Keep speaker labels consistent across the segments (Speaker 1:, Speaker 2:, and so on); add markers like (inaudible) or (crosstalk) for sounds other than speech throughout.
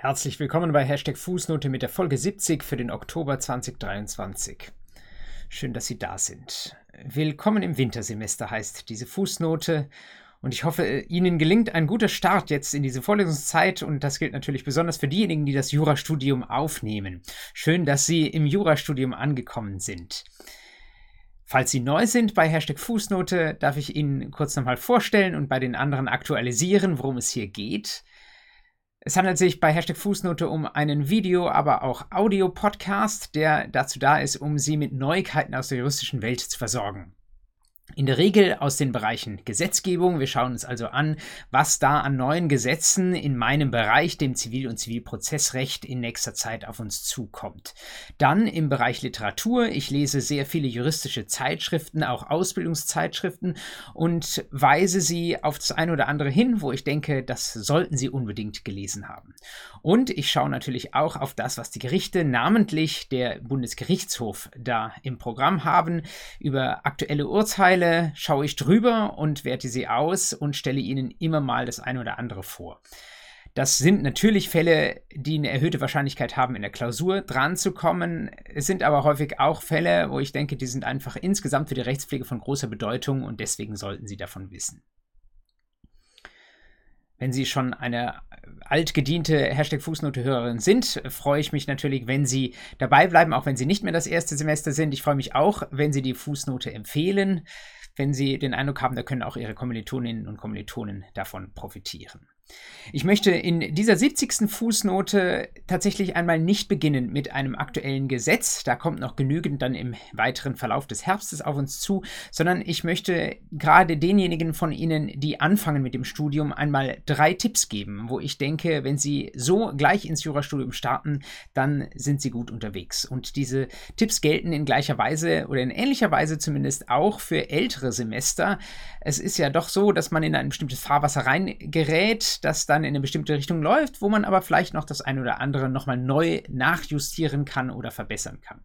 Speaker 1: Herzlich willkommen bei Hashtag Fußnote mit der Folge 70 für den Oktober 2023. Schön, dass Sie da sind. Willkommen im Wintersemester heißt diese Fußnote und ich hoffe, Ihnen gelingt ein guter Start jetzt in diese Vorlesungszeit und das gilt natürlich besonders für diejenigen, die das Jurastudium aufnehmen. Schön, dass Sie im Jurastudium angekommen sind. Falls Sie neu sind bei Hashtag Fußnote, darf ich Ihnen kurz nochmal vorstellen und bei den anderen aktualisieren, worum es hier geht. Es handelt sich bei Hashtag Fußnote um einen Video-, aber auch Audio-Podcast, der dazu da ist, um Sie mit Neuigkeiten aus der juristischen Welt zu versorgen. In der Regel aus den Bereichen Gesetzgebung. Wir schauen uns also an, was da an neuen Gesetzen in meinem Bereich, dem Zivil- und Zivilprozessrecht, in nächster Zeit auf uns zukommt. Dann im Bereich Literatur. Ich lese sehr viele juristische Zeitschriften, auch Ausbildungszeitschriften und weise sie auf das eine oder andere hin, wo ich denke, das sollten Sie unbedingt gelesen haben. Und ich schaue natürlich auch auf das, was die Gerichte, namentlich der Bundesgerichtshof, da im Programm haben, über aktuelle Urteile Mittlerweile schaue ich drüber und werte sie aus und stelle Ihnen immer mal das eine oder andere vor. Das sind natürlich Fälle, die eine erhöhte Wahrscheinlichkeit haben, in der Klausur dran zu kommen. Es sind aber häufig auch Fälle, wo ich denke, die sind einfach insgesamt für die Rechtspflege von großer Bedeutung und deswegen sollten Sie davon wissen. Wenn Sie schon eine altgediente Hashtag Fußnote-Hörerin sind, freue ich mich natürlich, wenn Sie dabei bleiben, auch wenn Sie nicht mehr das erste Semester sind. Ich freue mich auch, wenn Sie die Fußnote empfehlen, wenn Sie den Eindruck haben, da können auch Ihre Kommilitoninnen und Kommilitonen davon profitieren. Ich möchte in dieser 70. Fußnote tatsächlich einmal nicht beginnen mit einem aktuellen Gesetz, da kommt noch genügend dann im weiteren Verlauf des Herbstes auf uns zu, sondern ich möchte gerade denjenigen von Ihnen, die anfangen mit dem Studium, einmal drei Tipps geben, wo ich denke, wenn Sie so gleich ins Jurastudium starten, dann sind Sie gut unterwegs. Und diese Tipps gelten in gleicher Weise oder in ähnlicher Weise zumindest auch für ältere Semester. Es ist ja doch so, dass man in ein bestimmtes Fahrwasser reingerät, das dann in eine bestimmte Richtung läuft, wo man aber vielleicht noch das eine oder andere nochmal neu nachjustieren kann oder verbessern kann.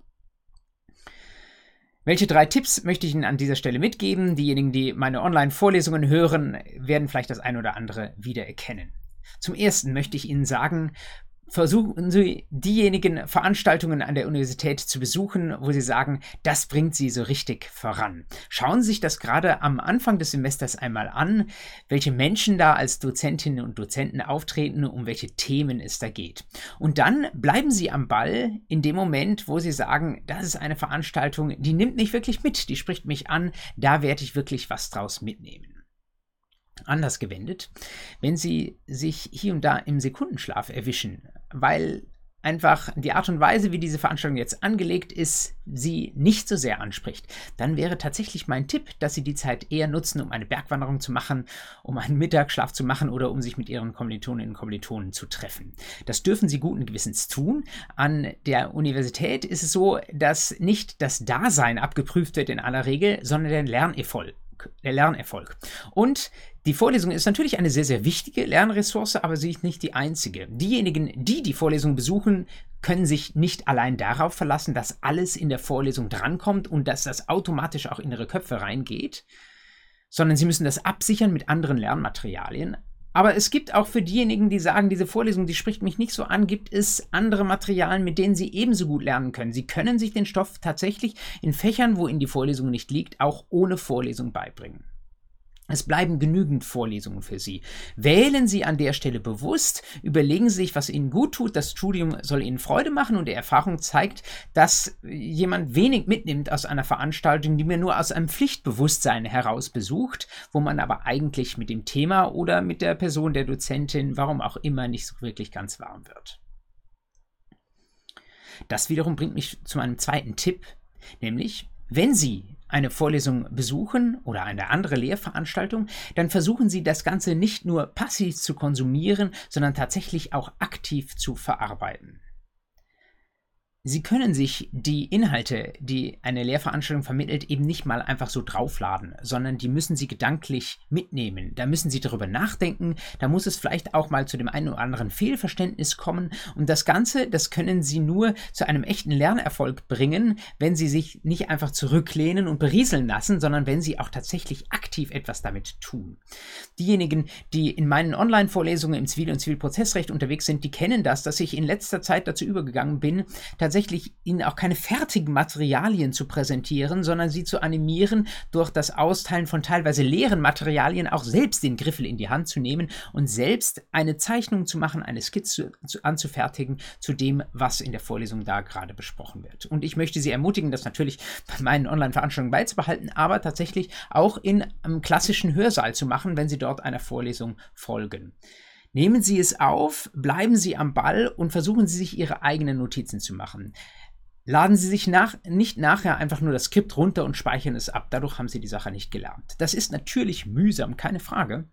Speaker 1: Welche drei Tipps möchte ich Ihnen an dieser Stelle mitgeben? Diejenigen, die meine Online-Vorlesungen hören, werden vielleicht das eine oder andere wiedererkennen. Zum ersten möchte ich Ihnen sagen, versuchen Sie diejenigen Veranstaltungen an der Universität zu besuchen, wo Sie sagen, das bringt Sie so richtig voran. Schauen Sie sich das gerade am Anfang des Semesters einmal an, welche Menschen da als Dozentinnen und Dozenten auftreten, um welche Themen es da geht. Und dann bleiben Sie am Ball in dem Moment, wo Sie sagen, das ist eine Veranstaltung, die nimmt mich wirklich mit, die spricht mich an, da werde ich wirklich was draus mitnehmen. Anders gewendet, wenn Sie sich hier und da im Sekundenschlaf erwischen, weil einfach die Art und Weise, wie diese Veranstaltung jetzt angelegt ist, sie nicht so sehr anspricht, dann wäre tatsächlich mein Tipp, dass Sie die Zeit eher nutzen, um eine Bergwanderung zu machen, um einen Mittagsschlaf zu machen oder um sich mit Ihren Kommilitoninnen und Kommilitonen zu treffen. Das dürfen Sie guten Gewissens tun. An der Universität ist es so, dass nicht das Dasein abgeprüft wird in aller Regel, sondern der Lernerfolg der Lernerfolg. Und die Vorlesung ist natürlich eine sehr, sehr wichtige Lernressource, aber sie ist nicht die einzige. Diejenigen, die die Vorlesung besuchen, können sich nicht allein darauf verlassen, dass alles in der Vorlesung drankommt und dass das automatisch auch in ihre Köpfe reingeht, sondern sie müssen das absichern mit anderen Lernmaterialien. Aber es gibt auch für diejenigen, die sagen, diese Vorlesung, die spricht mich nicht so an, gibt es andere Materialien, mit denen sie ebenso gut lernen können. Sie können sich den Stoff tatsächlich in Fächern, wo ihnen die Vorlesung nicht liegt, auch ohne Vorlesung beibringen. Es bleiben genügend Vorlesungen für Sie. Wählen Sie an der Stelle bewusst, überlegen Sie sich, was Ihnen gut tut. Das Studium soll Ihnen Freude machen und die Erfahrung zeigt, dass jemand wenig mitnimmt aus einer Veranstaltung, die man nur aus einem Pflichtbewusstsein heraus besucht, wo man aber eigentlich mit dem Thema oder mit der Person der Dozentin, warum auch immer, nicht so wirklich ganz warm wird. Das wiederum bringt mich zu meinem zweiten Tipp, nämlich wenn Sie eine Vorlesung besuchen oder eine andere Lehrveranstaltung, dann versuchen Sie das Ganze nicht nur passiv zu konsumieren, sondern tatsächlich auch aktiv zu verarbeiten. Sie können sich die Inhalte, die eine Lehrveranstaltung vermittelt, eben nicht mal einfach so draufladen, sondern die müssen Sie gedanklich mitnehmen. Da müssen Sie darüber nachdenken, da muss es vielleicht auch mal zu dem einen oder anderen Fehlverständnis kommen und das Ganze, das können Sie nur zu einem echten Lernerfolg bringen, wenn Sie sich nicht einfach zurücklehnen und berieseln lassen, sondern wenn Sie auch tatsächlich aktiv etwas damit tun. Diejenigen, die in meinen Online-Vorlesungen im Zivil- und Zivilprozessrecht unterwegs sind, die kennen das, dass ich in letzter Zeit dazu übergegangen bin, tatsächlich ihnen auch keine fertigen Materialien zu präsentieren, sondern sie zu animieren, durch das Austeilen von teilweise leeren Materialien auch selbst den Griffel in die Hand zu nehmen und selbst eine Zeichnung zu machen, eine Skizze zu, anzufertigen zu dem, was in der Vorlesung da gerade besprochen wird. Und ich möchte Sie ermutigen, das natürlich bei meinen Online-Veranstaltungen beizubehalten, aber tatsächlich auch in einem klassischen Hörsaal zu machen, wenn Sie dort einer Vorlesung folgen. Nehmen Sie es auf, bleiben Sie am Ball und versuchen Sie sich Ihre eigenen Notizen zu machen. Laden Sie sich nach, nicht nachher einfach nur das Skript runter und speichern es ab. Dadurch haben Sie die Sache nicht gelernt. Das ist natürlich mühsam, keine Frage.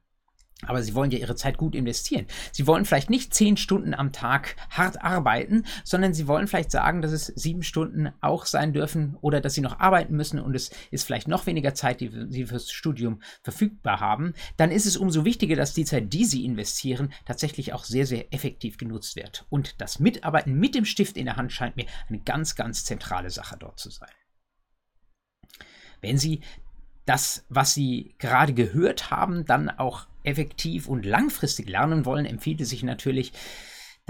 Speaker 1: Aber sie wollen ja ihre Zeit gut investieren. Sie wollen vielleicht nicht zehn Stunden am Tag hart arbeiten, sondern sie wollen vielleicht sagen, dass es sieben Stunden auch sein dürfen oder dass sie noch arbeiten müssen und es ist vielleicht noch weniger Zeit, die sie fürs Studium verfügbar haben. Dann ist es umso wichtiger, dass die Zeit, die sie investieren, tatsächlich auch sehr, sehr effektiv genutzt wird. Und das Mitarbeiten mit dem Stift in der Hand scheint mir eine ganz, ganz zentrale Sache dort zu sein. Wenn Sie das, was Sie gerade gehört haben, dann auch effektiv und langfristig lernen wollen, empfiehlt es sich natürlich,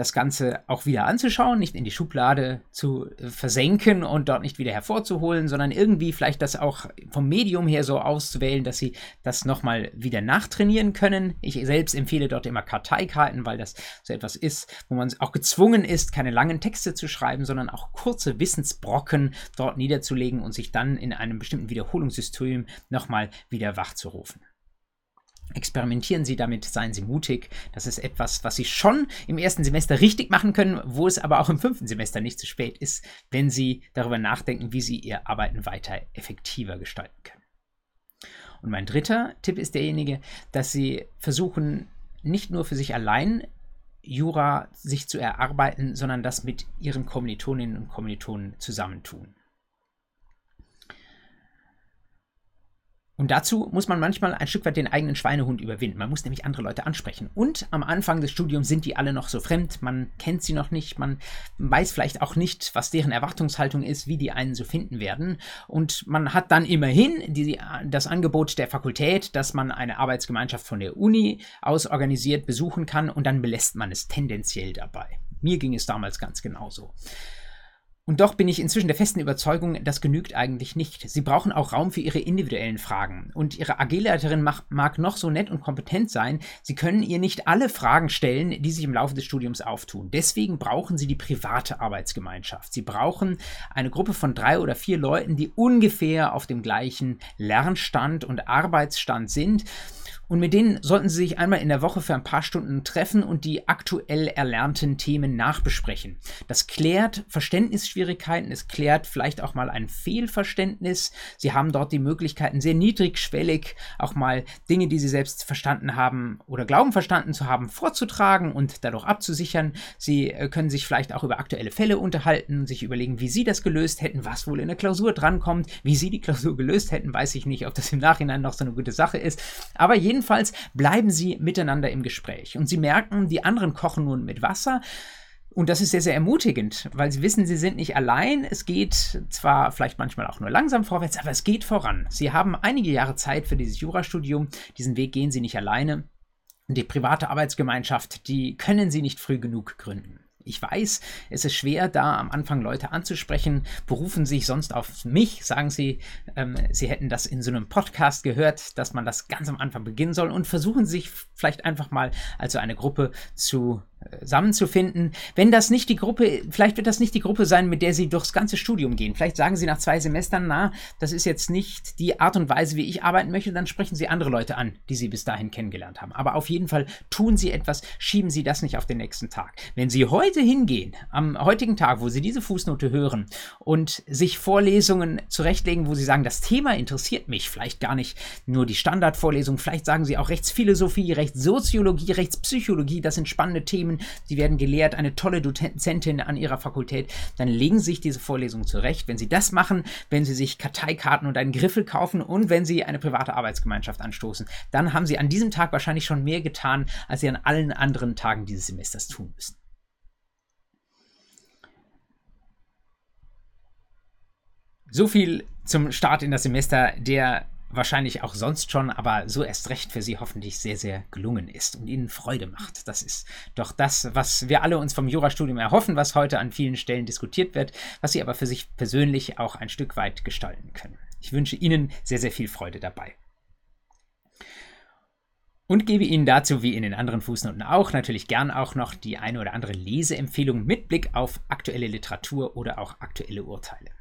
Speaker 1: das Ganze auch wieder anzuschauen, nicht in die Schublade zu äh, versenken und dort nicht wieder hervorzuholen, sondern irgendwie vielleicht das auch vom Medium her so auszuwählen, dass sie das nochmal wieder nachtrainieren können. Ich selbst empfehle dort immer Karteikarten, weil das so etwas ist, wo man auch gezwungen ist, keine langen Texte zu schreiben, sondern auch kurze Wissensbrocken dort niederzulegen und sich dann in einem bestimmten Wiederholungssystem nochmal wieder wachzurufen. Experimentieren Sie damit, seien Sie mutig. Das ist etwas, was Sie schon im ersten Semester richtig machen können, wo es aber auch im fünften Semester nicht zu spät ist, wenn Sie darüber nachdenken, wie Sie Ihr Arbeiten weiter effektiver gestalten können. Und mein dritter Tipp ist derjenige, dass Sie versuchen, nicht nur für sich allein Jura sich zu erarbeiten, sondern das mit Ihren Kommilitoninnen und Kommilitonen zusammentun. Und dazu muss man manchmal ein Stück weit den eigenen Schweinehund überwinden. Man muss nämlich andere Leute ansprechen. Und am Anfang des Studiums sind die alle noch so fremd, man kennt sie noch nicht, man weiß vielleicht auch nicht, was deren Erwartungshaltung ist, wie die einen so finden werden. Und man hat dann immerhin die, das Angebot der Fakultät, dass man eine Arbeitsgemeinschaft von der Uni aus organisiert besuchen kann und dann belässt man es tendenziell dabei. Mir ging es damals ganz genauso. Und doch bin ich inzwischen der festen Überzeugung, das genügt eigentlich nicht. Sie brauchen auch Raum für ihre individuellen Fragen. Und ihre AG-Leiterin mag noch so nett und kompetent sein, sie können ihr nicht alle Fragen stellen, die sich im Laufe des Studiums auftun. Deswegen brauchen sie die private Arbeitsgemeinschaft. Sie brauchen eine Gruppe von drei oder vier Leuten, die ungefähr auf dem gleichen Lernstand und Arbeitsstand sind und mit denen sollten Sie sich einmal in der Woche für ein paar Stunden treffen und die aktuell erlernten Themen nachbesprechen. Das klärt Verständnisschwierigkeiten, es klärt vielleicht auch mal ein Fehlverständnis. Sie haben dort die Möglichkeiten, sehr niedrigschwellig auch mal Dinge, die Sie selbst verstanden haben oder glauben verstanden zu haben, vorzutragen und dadurch abzusichern. Sie äh, können sich vielleicht auch über aktuelle Fälle unterhalten, sich überlegen, wie Sie das gelöst hätten, was wohl in der Klausur drankommt. Wie Sie die Klausur gelöst hätten, weiß ich nicht, ob das im Nachhinein noch so eine gute Sache ist. Aber jeden Jedenfalls bleiben sie miteinander im Gespräch und sie merken, die anderen kochen nun mit Wasser. Und das ist sehr, sehr ermutigend, weil sie wissen, sie sind nicht allein. Es geht zwar vielleicht manchmal auch nur langsam vorwärts, aber es geht voran. Sie haben einige Jahre Zeit für dieses Jurastudium. Diesen Weg gehen sie nicht alleine. Die private Arbeitsgemeinschaft, die können sie nicht früh genug gründen. Ich weiß, es ist schwer, da am Anfang Leute anzusprechen, berufen sich sonst auf mich, sagen sie, ähm, sie hätten das in so einem Podcast gehört, dass man das ganz am Anfang beginnen soll. Und versuchen sich vielleicht einfach mal als so eine Gruppe zu zusammenzufinden. Wenn das nicht die Gruppe, vielleicht wird das nicht die Gruppe sein, mit der Sie durchs ganze Studium gehen. Vielleicht sagen Sie nach zwei Semestern, na, das ist jetzt nicht die Art und Weise, wie ich arbeiten möchte, dann sprechen Sie andere Leute an, die Sie bis dahin kennengelernt haben. Aber auf jeden Fall tun Sie etwas, schieben Sie das nicht auf den nächsten Tag. Wenn Sie heute hingehen, am heutigen Tag, wo Sie diese Fußnote hören und sich Vorlesungen zurechtlegen, wo Sie sagen, das Thema interessiert mich, vielleicht gar nicht nur die Standardvorlesung, vielleicht sagen Sie auch Rechtsphilosophie, Rechtssoziologie, Rechtspsychologie, das sind spannende Themen, nehmen, Sie werden gelehrt, eine tolle Dozentin an Ihrer Fakultät, dann legen Sie sich diese Vorlesung zurecht. Wenn Sie das machen, wenn Sie sich Karteikarten und einen Griffel kaufen und wenn Sie eine private Arbeitsgemeinschaft anstoßen, dann haben Sie an diesem Tag wahrscheinlich schon mehr getan, als Sie an allen anderen Tagen dieses Semesters tun müssen. So viel zum Start in das Semester, der wahrscheinlich auch sonst schon, aber so erst recht für Sie hoffentlich sehr, sehr gelungen ist und Ihnen Freude macht. Das ist doch das, was wir alle uns vom Jurastudium erhoffen, was heute an vielen Stellen diskutiert wird, was Sie aber für sich persönlich auch ein Stück weit gestalten können. Ich wünsche Ihnen sehr, sehr viel Freude dabei. Und gebe Ihnen dazu, wie in den anderen Fußnoten auch, natürlich gern auch noch die eine oder andere Leseempfehlung mit Blick auf aktuelle Literatur oder auch aktuelle Urteile.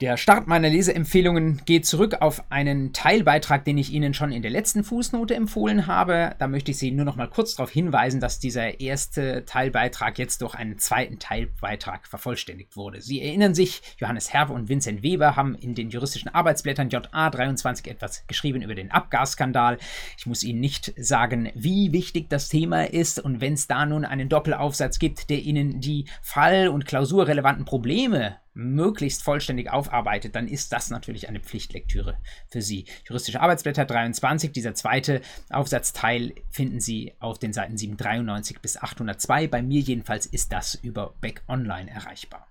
Speaker 1: Der Start meiner Leseempfehlungen geht zurück auf einen Teilbeitrag, den ich Ihnen schon in der letzten Fußnote empfohlen habe. Da möchte ich Sie nur noch mal kurz darauf hinweisen, dass dieser erste Teilbeitrag jetzt durch einen zweiten Teilbeitrag vervollständigt wurde. Sie erinnern sich, Johannes Herve und Vincent Weber haben in den juristischen Arbeitsblättern JA 23 etwas geschrieben über den Abgasskandal. Ich muss Ihnen nicht sagen, wie wichtig das Thema ist und wenn es da nun einen Doppelaufsatz gibt, der Ihnen die fall- und klausurrelevanten Probleme möglichst vollständig aufarbeitet, dann ist das natürlich eine Pflichtlektüre für Sie. Juristische Arbeitsblätter 23, dieser zweite Aufsatzteil finden Sie auf den Seiten 793 bis 802. Bei mir jedenfalls ist das über Beck Online erreichbar.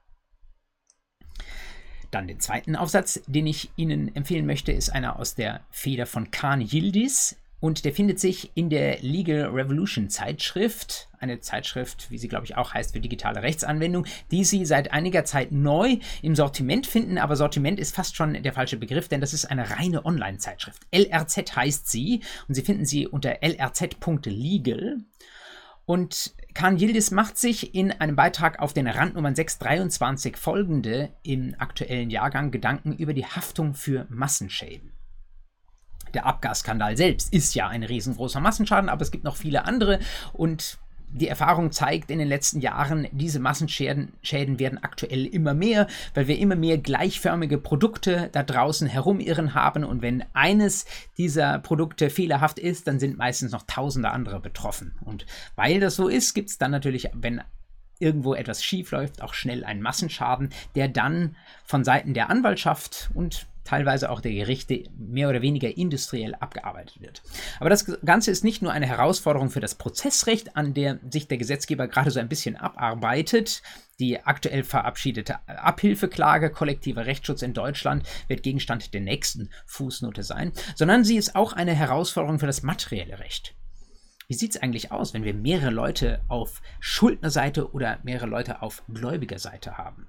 Speaker 1: Dann den zweiten Aufsatz, den ich Ihnen empfehlen möchte, ist einer aus der Feder von Kahn Yildiz. Und der findet sich in der Legal Revolution Zeitschrift, eine Zeitschrift, wie sie glaube ich auch heißt, für digitale Rechtsanwendung, die Sie seit einiger Zeit neu im Sortiment finden. Aber Sortiment ist fast schon der falsche Begriff, denn das ist eine reine Online-Zeitschrift. LRZ heißt sie und Sie finden sie unter lrz.legal. Und Kahn Yildiz macht sich in einem Beitrag auf den Randnummern 623 folgende im aktuellen Jahrgang Gedanken über die Haftung für Massenschäden. Der Abgasskandal selbst ist ja ein riesengroßer Massenschaden, aber es gibt noch viele andere und die Erfahrung zeigt in den letzten Jahren, diese Massenschäden Schäden werden aktuell immer mehr, weil wir immer mehr gleichförmige Produkte da draußen herumirren haben. Und wenn eines dieser Produkte fehlerhaft ist, dann sind meistens noch tausende andere betroffen. Und weil das so ist, gibt es dann natürlich, wenn irgendwo etwas schief läuft, auch schnell einen Massenschaden, der dann von Seiten der Anwaltschaft und teilweise auch der Gerichte mehr oder weniger industriell abgearbeitet wird. Aber das Ganze ist nicht nur eine Herausforderung für das Prozessrecht, an der sich der Gesetzgeber gerade so ein bisschen abarbeitet. Die aktuell verabschiedete Abhilfeklage kollektiver Rechtsschutz in Deutschland wird Gegenstand der nächsten Fußnote sein, sondern sie ist auch eine Herausforderung für das materielle Recht. Wie sieht es eigentlich aus, wenn wir mehrere Leute auf Schuldnerseite oder mehrere Leute auf Gläubigerseite haben?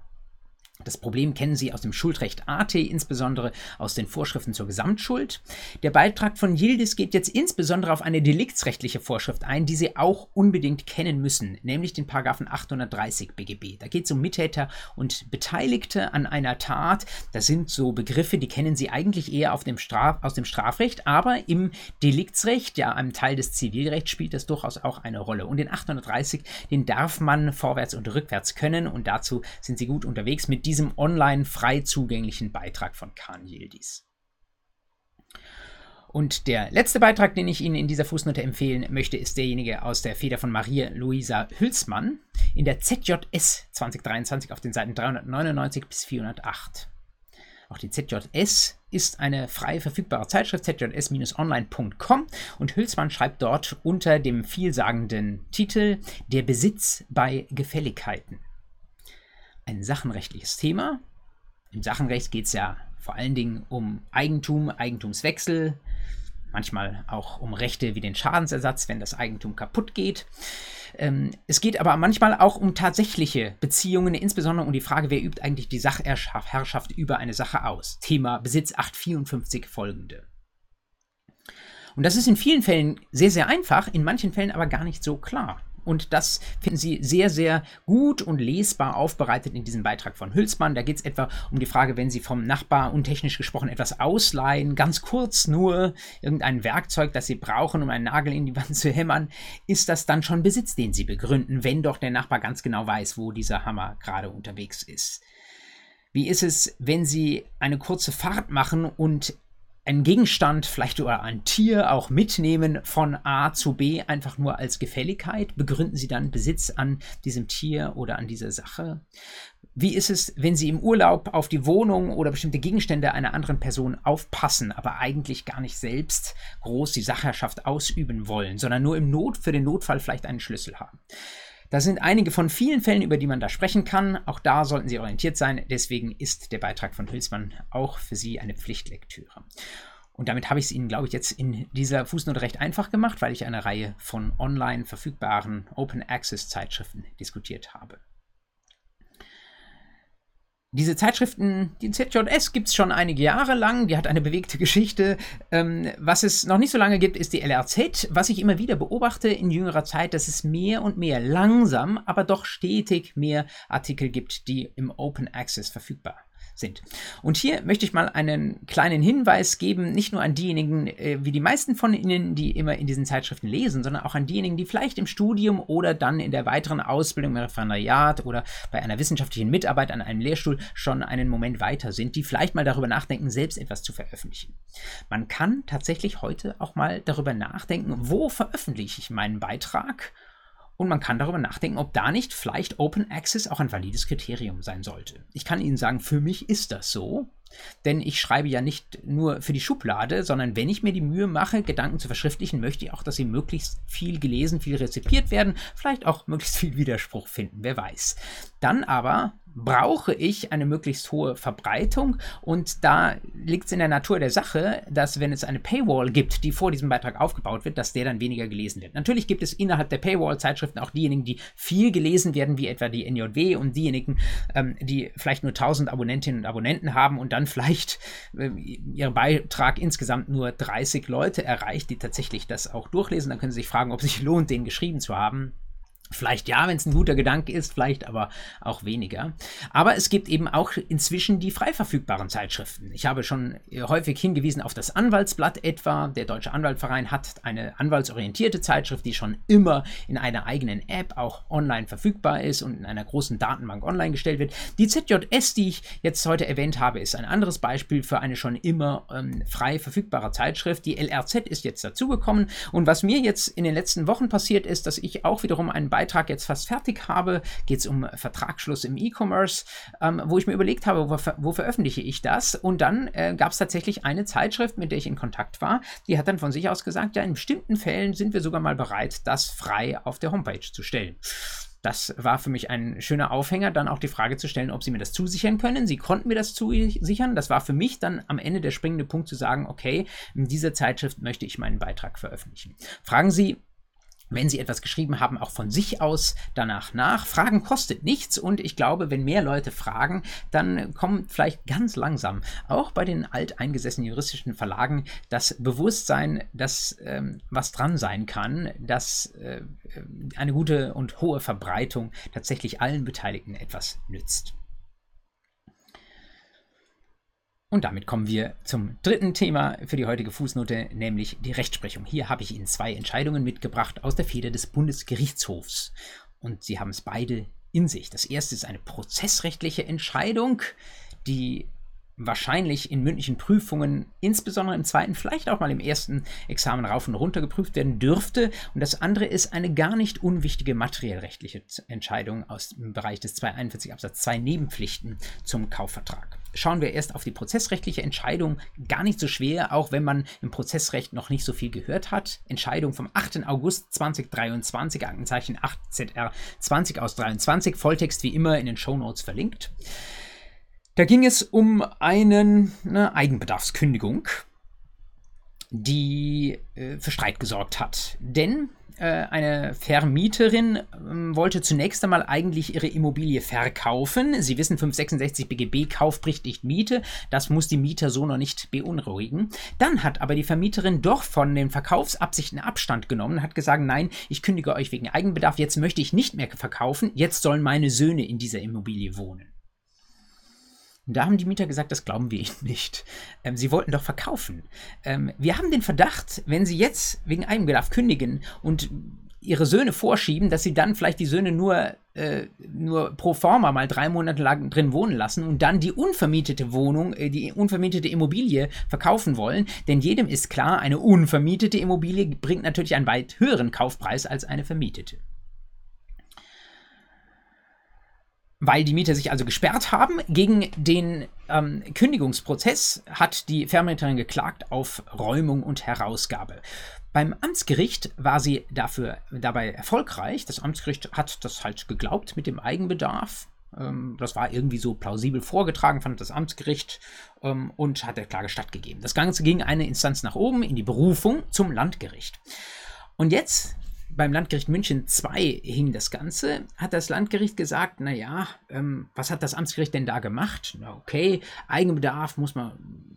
Speaker 1: Das Problem kennen Sie aus dem Schuldrecht AT, insbesondere aus den Vorschriften zur Gesamtschuld. Der Beitrag von Yildiz geht jetzt insbesondere auf eine deliktsrechtliche Vorschrift ein, die Sie auch unbedingt kennen müssen, nämlich den Paragraphen 830 BGB. Da geht es um Mittäter und Beteiligte an einer Tat. Das sind so Begriffe, die kennen Sie eigentlich eher dem Straf, aus dem Strafrecht, aber im Deliktsrecht, ja, einem Teil des Zivilrechts, spielt das durchaus auch eine Rolle. Und den 830, den darf man vorwärts und rückwärts können und dazu sind Sie gut unterwegs mit diesem online frei zugänglichen Beitrag von Kahn Yildiz. Und der letzte Beitrag, den ich Ihnen in dieser Fußnote empfehlen möchte, ist derjenige aus der Feder von Maria Luisa Hülsmann in der ZJS 2023 auf den Seiten 399 bis 408. Auch die ZJS ist eine frei verfügbare Zeitschrift, zjs-online.com und Hülsmann schreibt dort unter dem vielsagenden Titel Der Besitz bei Gefälligkeiten ein sachenrechtliches Thema. Im Sachenrecht geht es ja vor allen Dingen um Eigentum, Eigentumswechsel, manchmal auch um Rechte wie den Schadensersatz, wenn das Eigentum kaputt geht. Ähm, es geht aber manchmal auch um tatsächliche Beziehungen, insbesondere um die Frage, wer übt eigentlich die Sachherrschaft über eine Sache aus. Thema Besitz 854 folgende. Und das ist in vielen Fällen sehr, sehr einfach, in manchen Fällen aber gar nicht so klar. Und das finden Sie sehr, sehr gut und lesbar aufbereitet in diesem Beitrag von Hülsmann. Da geht es etwa um die Frage, wenn Sie vom Nachbar untechnisch gesprochen etwas ausleihen, ganz kurz nur irgendein Werkzeug, das Sie brauchen, um einen Nagel in die Wand zu hämmern, ist das dann schon Besitz, den Sie begründen, wenn doch der Nachbar ganz genau weiß, wo dieser Hammer gerade unterwegs ist. Wie ist es, wenn Sie eine kurze Fahrt machen und einen Gegenstand, vielleicht oder ein Tier auch mitnehmen von A zu B, einfach nur als Gefälligkeit? Begründen Sie dann Besitz an diesem Tier oder an dieser Sache? Wie ist es, wenn Sie im Urlaub auf die Wohnung oder bestimmte Gegenstände einer anderen Person aufpassen, aber eigentlich gar nicht selbst groß die Sachherrschaft ausüben wollen, sondern nur im Not für den Notfall vielleicht einen Schlüssel haben? Das sind einige von vielen Fällen, über die man da sprechen kann. Auch da sollten Sie orientiert sein. Deswegen ist der Beitrag von Hülsmann auch für Sie eine Pflichtlektüre. Und damit habe ich es Ihnen, glaube ich, jetzt in dieser Fußnote recht einfach gemacht, weil ich eine Reihe von online verfügbaren Open Access Zeitschriften diskutiert habe. Diese Zeitschriften, die ZJS gibt es schon einige Jahre lang, die hat eine bewegte Geschichte. Ähm, was es noch nicht so lange gibt, ist die LRZ. Was ich immer wieder beobachte in jüngerer Zeit, dass es mehr und mehr langsam, aber doch stetig mehr Artikel gibt, die im Open Access verfügbar sind. Und hier möchte ich mal einen kleinen Hinweis geben, nicht nur an diejenigen, äh, wie die meisten von Ihnen, die immer in diesen Zeitschriften lesen, sondern auch an diejenigen, die vielleicht im Studium oder dann in der weiteren Ausbildung im Referendariat oder bei einer wissenschaftlichen Mitarbeit an einem Lehrstuhl schon einen Moment weiter sind, die vielleicht mal darüber nachdenken, selbst etwas zu veröffentlichen. Man kann tatsächlich heute auch mal darüber nachdenken, wo veröffentliche ich meinen Beitrag und man kann darüber nachdenken, ob da nicht vielleicht Open Access auch ein valides Kriterium sein sollte. Ich kann Ihnen sagen, für mich ist das so. Denn ich schreibe ja nicht nur für die Schublade, sondern wenn ich mir die Mühe mache, Gedanken zu verschriftlichen, möchte ich auch, dass sie möglichst viel gelesen, viel rezipiert werden, vielleicht auch möglichst viel Widerspruch finden, wer weiß. Dann aber brauche ich eine möglichst hohe Verbreitung und da liegt es in der Natur der Sache, dass wenn es eine Paywall gibt, die vor diesem Beitrag aufgebaut wird, dass der dann weniger gelesen wird. Natürlich gibt es innerhalb der Paywall-Zeitschriften auch diejenigen, die viel gelesen werden, wie etwa die NJW und diejenigen, ähm, die vielleicht nur 1000 Abonnentinnen und Abonnenten haben und dann vielleicht äh, Ihr Beitrag insgesamt nur 30 Leute erreicht, die tatsächlich das auch durchlesen. Dann können Sie sich fragen, ob es sich lohnt, den geschrieben zu haben. Vielleicht ja, wenn es ein guter Gedanke ist, vielleicht aber auch weniger. Aber es gibt eben auch inzwischen die frei verfügbaren Zeitschriften. Ich habe schon äh, häufig hingewiesen auf das Anwaltsblatt etwa. Der Deutsche Anwaltverein hat eine anwaltsorientierte Zeitschrift, die schon immer in einer eigenen App auch online verfügbar ist und in einer großen Datenbank online gestellt wird. Die ZJS, die ich jetzt heute erwähnt habe, ist ein anderes Beispiel für eine schon immer ähm, frei verfügbare Zeitschrift. Die LRZ ist jetzt dazugekommen. Und was mir jetzt in den letzten Wochen passiert ist, dass ich auch wiederum einen Beitrag jetzt fast fertig habe, geht es um Vertragsschluss im E-Commerce, ähm, wo ich mir überlegt habe, wo, wo veröffentliche ich das? Und dann äh, gab es tatsächlich eine Zeitschrift, mit der ich in Kontakt war, die hat dann von sich aus gesagt, ja, in bestimmten Fällen sind wir sogar mal bereit, das frei auf der Homepage zu stellen. Das war für mich ein schöner Aufhänger, dann auch die Frage zu stellen, ob sie mir das zusichern können. Sie konnten mir das zusichern. Das war für mich dann am Ende der springende Punkt zu sagen, okay, in dieser Zeitschrift möchte ich meinen Beitrag veröffentlichen. Fragen Sie wenn Sie etwas geschrieben haben, auch von sich aus danach nach. Fragen kostet nichts und ich glaube, wenn mehr Leute fragen, dann kommt vielleicht ganz langsam auch bei den alteingesessenen juristischen Verlagen das Bewusstsein, dass ähm, was dran sein kann, dass äh, eine gute und hohe Verbreitung tatsächlich allen Beteiligten etwas nützt. Und damit kommen wir zum dritten Thema für die heutige Fußnote, nämlich die Rechtsprechung. Hier habe ich Ihnen zwei Entscheidungen mitgebracht aus der Feder des Bundesgerichtshofs. Und sie haben es beide in sich. Das erste ist eine prozessrechtliche Entscheidung, die wahrscheinlich in mündlichen Prüfungen, insbesondere im zweiten, vielleicht auch mal im ersten Examen rauf und runter geprüft werden dürfte. Und das andere ist eine gar nicht unwichtige materiellrechtliche Entscheidung aus dem Bereich des 241 Absatz 2 Nebenpflichten zum Kaufvertrag. Schauen wir erst auf die prozessrechtliche Entscheidung. Gar nicht so schwer, auch wenn man im Prozessrecht noch nicht so viel gehört hat. Entscheidung vom 8. August 2023, Aktenzeichen 8 ZR 20 aus 23, Volltext wie immer in den Shownotes verlinkt. Da ging es um einen, eine Eigenbedarfskündigung, die äh, für Streit gesorgt hat. Denn eine Vermieterin äh, wollte zunächst einmal eigentlich ihre Immobilie verkaufen. Sie wissen, 566 BGB Kauf bricht nicht Miete. Das muss die Mieter so noch nicht beunruhigen. Dann hat aber die Vermieterin doch von den Verkaufsabsichten Abstand genommen, hat gesagt, nein, ich kündige euch wegen Eigenbedarf, jetzt möchte ich nicht mehr verkaufen, jetzt sollen meine Söhne in dieser Immobilie wohnen. Und da haben die Mieter gesagt, das glauben wir Ihnen nicht. Ähm, sie wollten doch verkaufen. Ähm, wir haben den Verdacht, wenn Sie jetzt wegen Eigenbedarf kündigen und Ihre Söhne vorschieben, dass Sie dann vielleicht die Söhne nur äh, nur pro forma mal drei Monate lang drin wohnen lassen und dann die unvermietete Wohnung, äh, die unvermietete Immobilie verkaufen wollen. Denn jedem ist klar, eine unvermietete Immobilie bringt natürlich einen weit höheren Kaufpreis als eine vermietete. Weil die Mieter sich also gesperrt haben, gegen den ähm, Kündigungsprozess hat die Vermieterin geklagt auf Räumung und Herausgabe. Beim Amtsgericht war sie dafür dabei erfolgreich. Das Amtsgericht hat das halt geglaubt mit dem Eigenbedarf. Ähm, das war irgendwie so plausibel vorgetragen, fand das Amtsgericht ähm, und hat der Klage stattgegeben. Das Ganze ging eine Instanz nach oben in die Berufung zum Landgericht. Und jetzt beim Landgericht München 2 hing das Ganze, hat das Landgericht gesagt, naja, ähm, was hat das Amtsgericht denn da gemacht? Na okay, Eigenbedarf muss man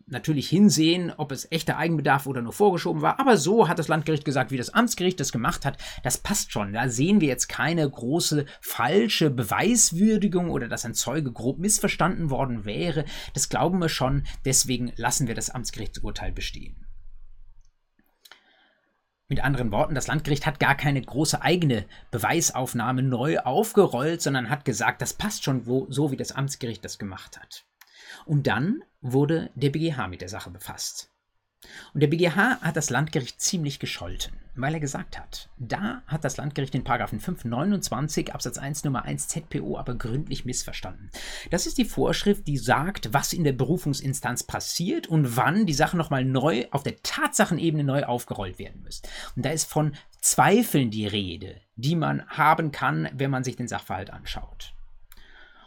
Speaker 1: natürlich hinsehen, ob es echter Eigenbedarf oder nur vorgeschoben war, aber so hat das Landgericht gesagt, wie das Amtsgericht das gemacht hat, das passt schon. Da sehen wir jetzt keine große falsche Beweiswürdigung oder dass ein Zeuge grob missverstanden worden wäre. Das glauben wir schon, deswegen lassen wir das Amtsgerichtsurteil bestehen. Mit anderen Worten, das Landgericht hat gar keine große eigene Beweisaufnahme neu aufgerollt, sondern hat gesagt, das passt schon wo, so, wie das Amtsgericht das gemacht hat. Und dann wurde der BGH mit der Sache befasst. Und der BGH hat das Landgericht ziemlich gescholten, weil er gesagt hat, da hat das Landgericht den Paragraphen 529 Absatz 1 Nummer 1 ZPO aber gründlich missverstanden. Das ist die Vorschrift, die sagt, was in der Berufungsinstanz passiert und wann die Sache nochmal neu auf der Tatsachenebene neu aufgerollt werden muss. Und da ist von Zweifeln die Rede, die man haben kann, wenn man sich den Sachverhalt anschaut.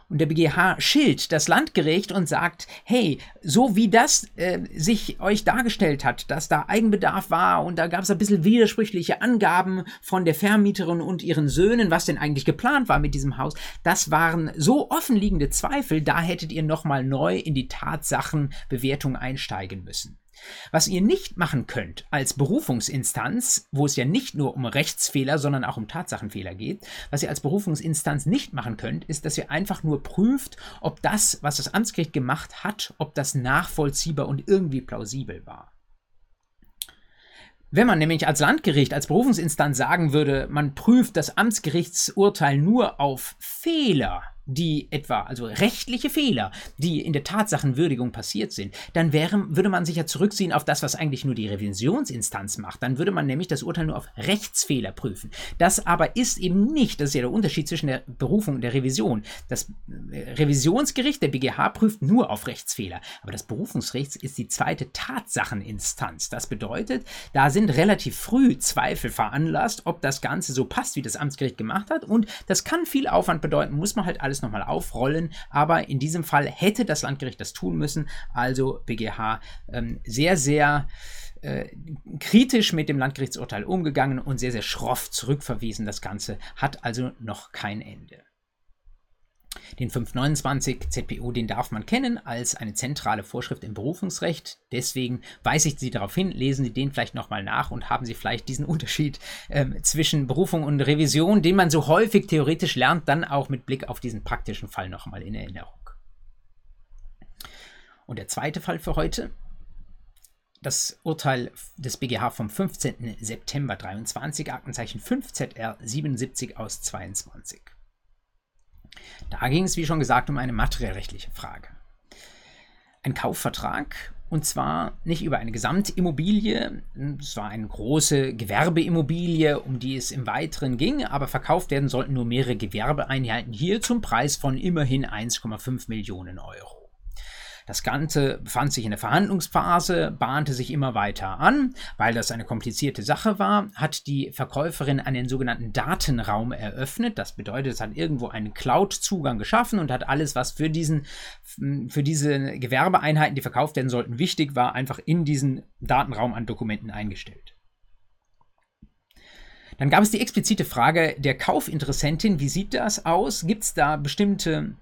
Speaker 1: Und der BGH schilt das Landgericht und sagt, hey, so wie das äh, sich euch dargestellt hat, dass da Eigenbedarf war und da gab es ein bisschen widersprüchliche Angaben von der Vermieterin und ihren Söhnen, was denn eigentlich geplant war mit diesem Haus, das waren so offenliegende Zweifel, da hättet ihr nochmal neu in die Tatsachenbewertung einsteigen müssen. Was ihr nicht machen könnt als Berufungsinstanz, wo es ja nicht nur um Rechtsfehler, sondern auch um Tatsachenfehler geht, was ihr als Berufungsinstanz nicht machen könnt, ist, dass ihr einfach nur prüft, ob das, was das Amtsgericht gemacht hat, ob das nachvollziehbar und irgendwie plausibel war. Wenn man nämlich als Landgericht, als Berufungsinstanz sagen würde, man prüft das Amtsgerichtsurteil nur auf Fehler, die etwa, also rechtliche Fehler, die in der Tatsachenwürdigung passiert sind, dann wäre, würde man sich ja zurückziehen auf das, was eigentlich nur die Revisionsinstanz macht. Dann würde man nämlich das Urteil nur auf Rechtsfehler prüfen. Das aber ist eben nicht, das ist ja der Unterschied zwischen der Berufung und der Revision. Das äh, Revisionsgericht, der BGH, prüft nur auf Rechtsfehler. Aber das Berufungsrecht ist die zweite Tatsacheninstanz. Das bedeutet, da sind relativ früh Zweifel veranlasst, ob das Ganze so passt, wie das Amtsgericht gemacht hat. Und das kann viel Aufwand bedeuten, muss man halt alles alles nochmal aufrollen. Aber in diesem Fall hätte das Landgericht das tun müssen. Also BGH ähm, sehr, sehr äh, kritisch mit dem Landgerichtsurteil umgegangen und sehr, sehr schroff zurückverwiesen. Das Ganze hat also noch kein Ende. Den 529 ZPO, den darf man kennen als eine zentrale Vorschrift im Berufungsrecht. Deswegen weise ich Sie darauf hin, lesen Sie den vielleicht nochmal nach und haben Sie vielleicht diesen Unterschied äh, zwischen Berufung und Revision, den man so häufig theoretisch lernt, dann auch mit Blick auf diesen praktischen Fall nochmal in Erinnerung. Und der zweite Fall für heute, das Urteil des BGH vom 15. September 23, Aktenzeichen 5ZR 77 aus 22. Da ging es, wie schon gesagt, um eine materiellrechtliche Frage. Ein Kaufvertrag, und zwar nicht über eine Gesamtimmobilie, es war eine große Gewerbeimmobilie, um die es im Weiteren ging, aber verkauft werden sollten nur mehrere Gewerbeeinheiten hier zum Preis von immerhin 1,5 Millionen Euro. Das Ganze befand sich in der Verhandlungsphase, bahnte sich immer weiter an. Weil das eine komplizierte Sache war, hat die Verkäuferin einen sogenannten Datenraum eröffnet. Das bedeutet, es hat irgendwo einen Cloud-Zugang geschaffen und hat alles, was für, diesen, für diese Gewerbeeinheiten, die verkauft werden sollten, wichtig war, einfach in diesen Datenraum an Dokumenten eingestellt. Dann gab es die explizite Frage der Kaufinteressentin, wie sieht das aus? Gibt es da bestimmte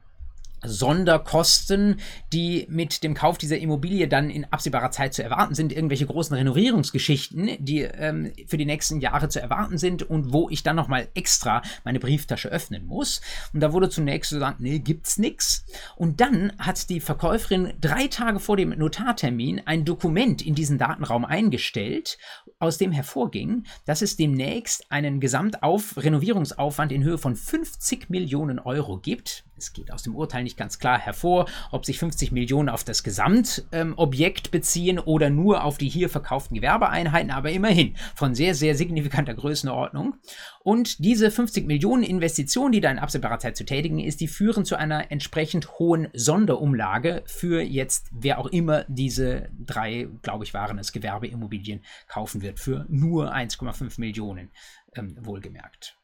Speaker 1: Sonderkosten, die mit dem Kauf dieser Immobilie dann in absehbarer Zeit zu erwarten sind, irgendwelche großen Renovierungsgeschichten, die ähm, für die nächsten Jahre zu erwarten sind und wo ich dann nochmal extra meine Brieftasche öffnen muss. Und da wurde zunächst gesagt, nee, gibt's nix. Und dann hat die Verkäuferin drei Tage vor dem Notartermin ein Dokument in diesen Datenraum eingestellt, aus dem hervorging, dass es demnächst einen Gesamtauf-Renovierungsaufwand in Höhe von 50 Millionen Euro gibt. Es geht aus dem Urteil nicht ganz klar hervor, ob sich 50 Millionen auf das Gesamtobjekt ähm, beziehen oder nur auf die hier verkauften Gewerbeeinheiten, aber immerhin von sehr, sehr signifikanter Größenordnung. Und diese 50 Millionen Investitionen, die da in absehbarer Zeit zu tätigen ist, die führen zu einer entsprechend hohen Sonderumlage für jetzt, wer auch immer diese drei, glaube ich, waren es, Gewerbeimmobilien kaufen wird, für nur 1,5 Millionen, ähm, wohlgemerkt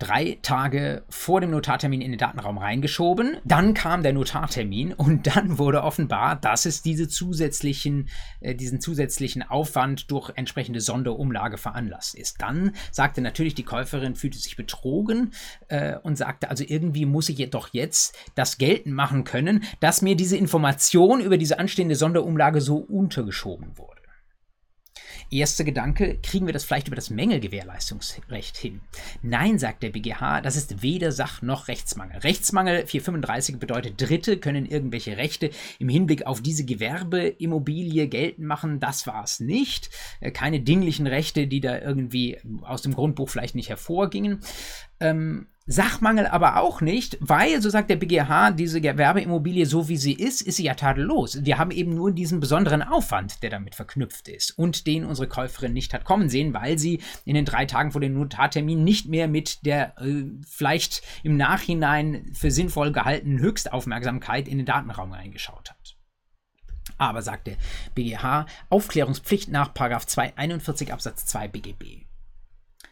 Speaker 1: drei Tage vor dem Notartermin in den Datenraum reingeschoben. Dann kam der Notartermin und (laughs) dann wurde offenbar, dass es diese zusätzlichen, äh, diesen zusätzlichen Aufwand durch entsprechende Sonderumlage veranlasst ist. Dann sagte natürlich die Käuferin, fühlte sich betrogen äh, und sagte, also irgendwie muss ich doch jetzt das geltend machen können, dass mir diese Information über diese anstehende Sonderumlage so untergeschoben wurde. Erster Gedanke, kriegen wir das vielleicht über das Mängelgewährleistungsrecht hin? Nein, sagt der BGH, das ist weder Sach- noch Rechtsmangel. Rechtsmangel 435 bedeutet, Dritte können irgendwelche Rechte im Hinblick auf diese Gewerbeimmobilie geltend machen. Das war es nicht. Äh, keine dinglichen Rechte, die da irgendwie aus dem Grundbuch vielleicht nicht hervorgingen. Ähm, Sachmangel aber auch nicht, weil, so sagt der BGH, diese Gewerbeimmobilie, so wie sie ist, ist sie ja tadellos. Wir haben eben nur diesen besonderen Aufwand, der damit verknüpft ist und den unsere Käuferin nicht hat kommen sehen, weil sie in den drei Tagen vor dem Notartermin nicht mehr mit der äh, vielleicht im Nachhinein für sinnvoll gehaltenen Höchstaufmerksamkeit in den Datenraum reingeschaut hat. Aber, sagt der BGH, Aufklärungspflicht nach 241 Absatz 2 BGB.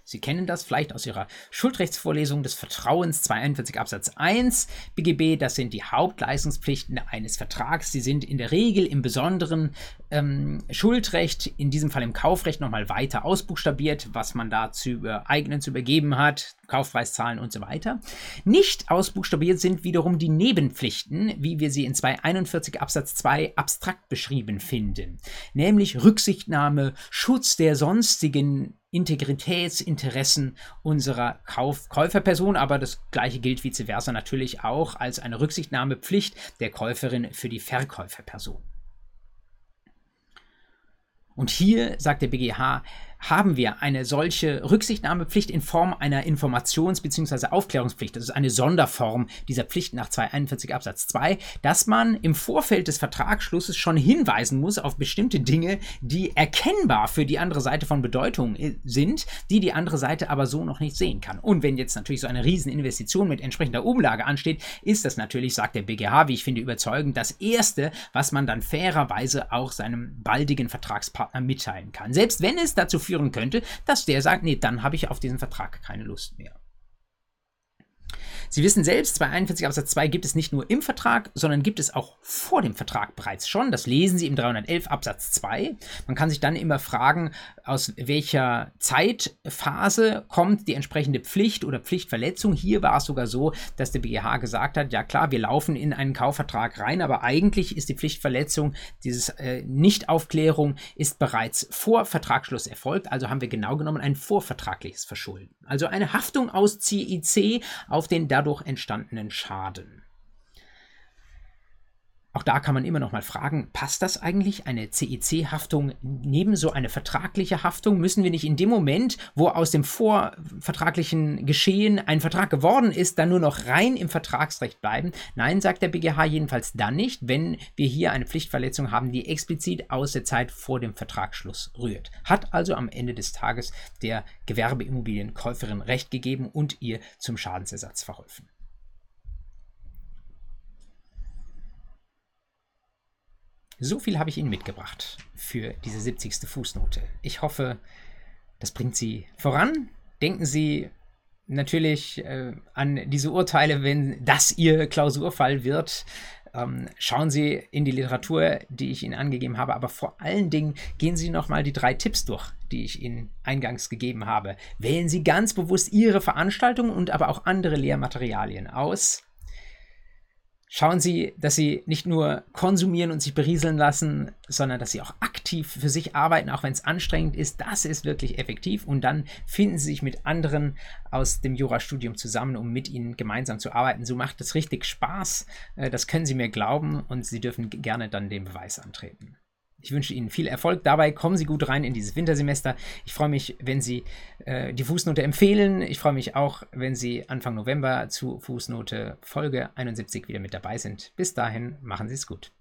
Speaker 1: Sie kennen das vielleicht aus Ihrer Schuldrechtsvorlesung des Vertrauens 241 Absatz 1 BGB. Das sind die Hauptleistungspflichten eines Vertrags. Sie sind in der Regel im besonderen ähm, Schuldrecht, in diesem Fall im Kaufrecht, nochmal weiter ausbuchstabiert, was man da zu übereignen, zu übergeben hat, Kaufpreiszahlen und so weiter. Nicht ausbuchstabiert sind wiederum die Nebenpflichten, wie wir sie in 241 Absatz 2 abstrakt beschrieben finden, nämlich Rücksichtnahme, Schutz der sonstigen Integritätsinteressen unserer Kauf Käuferperson, aber das gleiche gilt vice versa natürlich auch als eine Rücksichtnahmepflicht der Käuferin für die Verkäuferperson. Und hier sagt der BGH, haben wir eine solche Rücksichtnahmepflicht in Form einer Informations- bzw. Aufklärungspflicht. Das ist eine Sonderform dieser Pflicht nach 241 Absatz 2, dass man im Vorfeld des Vertragsschlusses schon hinweisen muss auf bestimmte Dinge, die erkennbar für die andere Seite von Bedeutung äh, sind, die die andere Seite aber so noch nicht sehen kann. Und wenn jetzt natürlich so eine Rieseninvestition mit entsprechender Umlage ansteht, ist das natürlich, sagt der BGH, wie ich finde, überzeugend, das Erste, was man dann fairerweise auch seinem baldigen Vertragspartner mitteilen kann. Selbst wenn es dazu führen könnte, dass der sagt, nee, dann habe ich auf diesen Vertrag keine Lust mehr. Sie wissen selbst, bei 41 Absatz 2 gibt es nicht nur im Vertrag, sondern gibt es auch vor dem Vertrag bereits schon. Das lesen Sie im 311 Absatz 2. Man kann sich dann immer fragen, aus welcher Zeitphase kommt die entsprechende Pflicht oder Pflichtverletzung. Hier war es sogar so, dass der BGH gesagt hat, ja klar, wir laufen in einen Kaufvertrag rein, aber eigentlich ist die Pflichtverletzung, dieses äh, Nichtaufklärung ist bereits vor Vertragsschluss erfolgt. Also haben wir genau genommen ein vorvertragliches Verschulden. Also eine Haftung aus CIC auf den dadurch entstandenen Schaden. Auch da kann man immer noch mal fragen, passt das eigentlich, eine CEC-Haftung neben so eine vertragliche Haftung? Müssen wir nicht in dem Moment, wo aus dem vorvertraglichen Geschehen ein Vertrag geworden ist, dann nur noch rein im Vertragsrecht bleiben? Nein, sagt der BGH jedenfalls dann nicht, wenn wir hier eine Pflichtverletzung haben, die explizit aus der Zeit vor dem Vertragsschluss rührt. Hat also am Ende des Tages der Gewerbeimmobilienkäuferin Recht gegeben und ihr zum Schadensersatz verholfen. So viel habe ich Ihnen mitgebracht für diese 70. Fußnote. Ich hoffe, das bringt Sie voran. Denken Sie natürlich äh, an diese Urteile, wenn das Ihr Klausurfall wird. Ähm, schauen Sie in die Literatur, die ich Ihnen angegeben habe, aber vor allen Dingen gehen Sie nochmal die drei Tipps durch, die ich Ihnen eingangs gegeben habe. Wählen Sie ganz bewusst Ihre Veranstaltungen und aber auch andere Lehrmaterialien aus. Schauen Sie, dass Sie nicht nur konsumieren und sich berieseln lassen, sondern dass Sie auch aktiv für sich arbeiten, auch wenn es anstrengend ist. Das ist wirklich effektiv. Und dann finden Sie sich mit anderen aus dem Jurastudium zusammen, um mit Ihnen gemeinsam zu arbeiten. So macht es richtig Spaß. Äh, das können Sie mir glauben und Sie dürfen gerne dann den Beweis antreten. Ich wünsche Ihnen viel Erfolg dabei. Kommen Sie gut rein in dieses Wintersemester. Ich freue mich, wenn Sie äh, die Fußnote empfehlen. Ich freue mich auch, wenn Sie Anfang November zu Fußnote Folge 71 wieder mit dabei sind. Bis dahin, machen Sie es gut.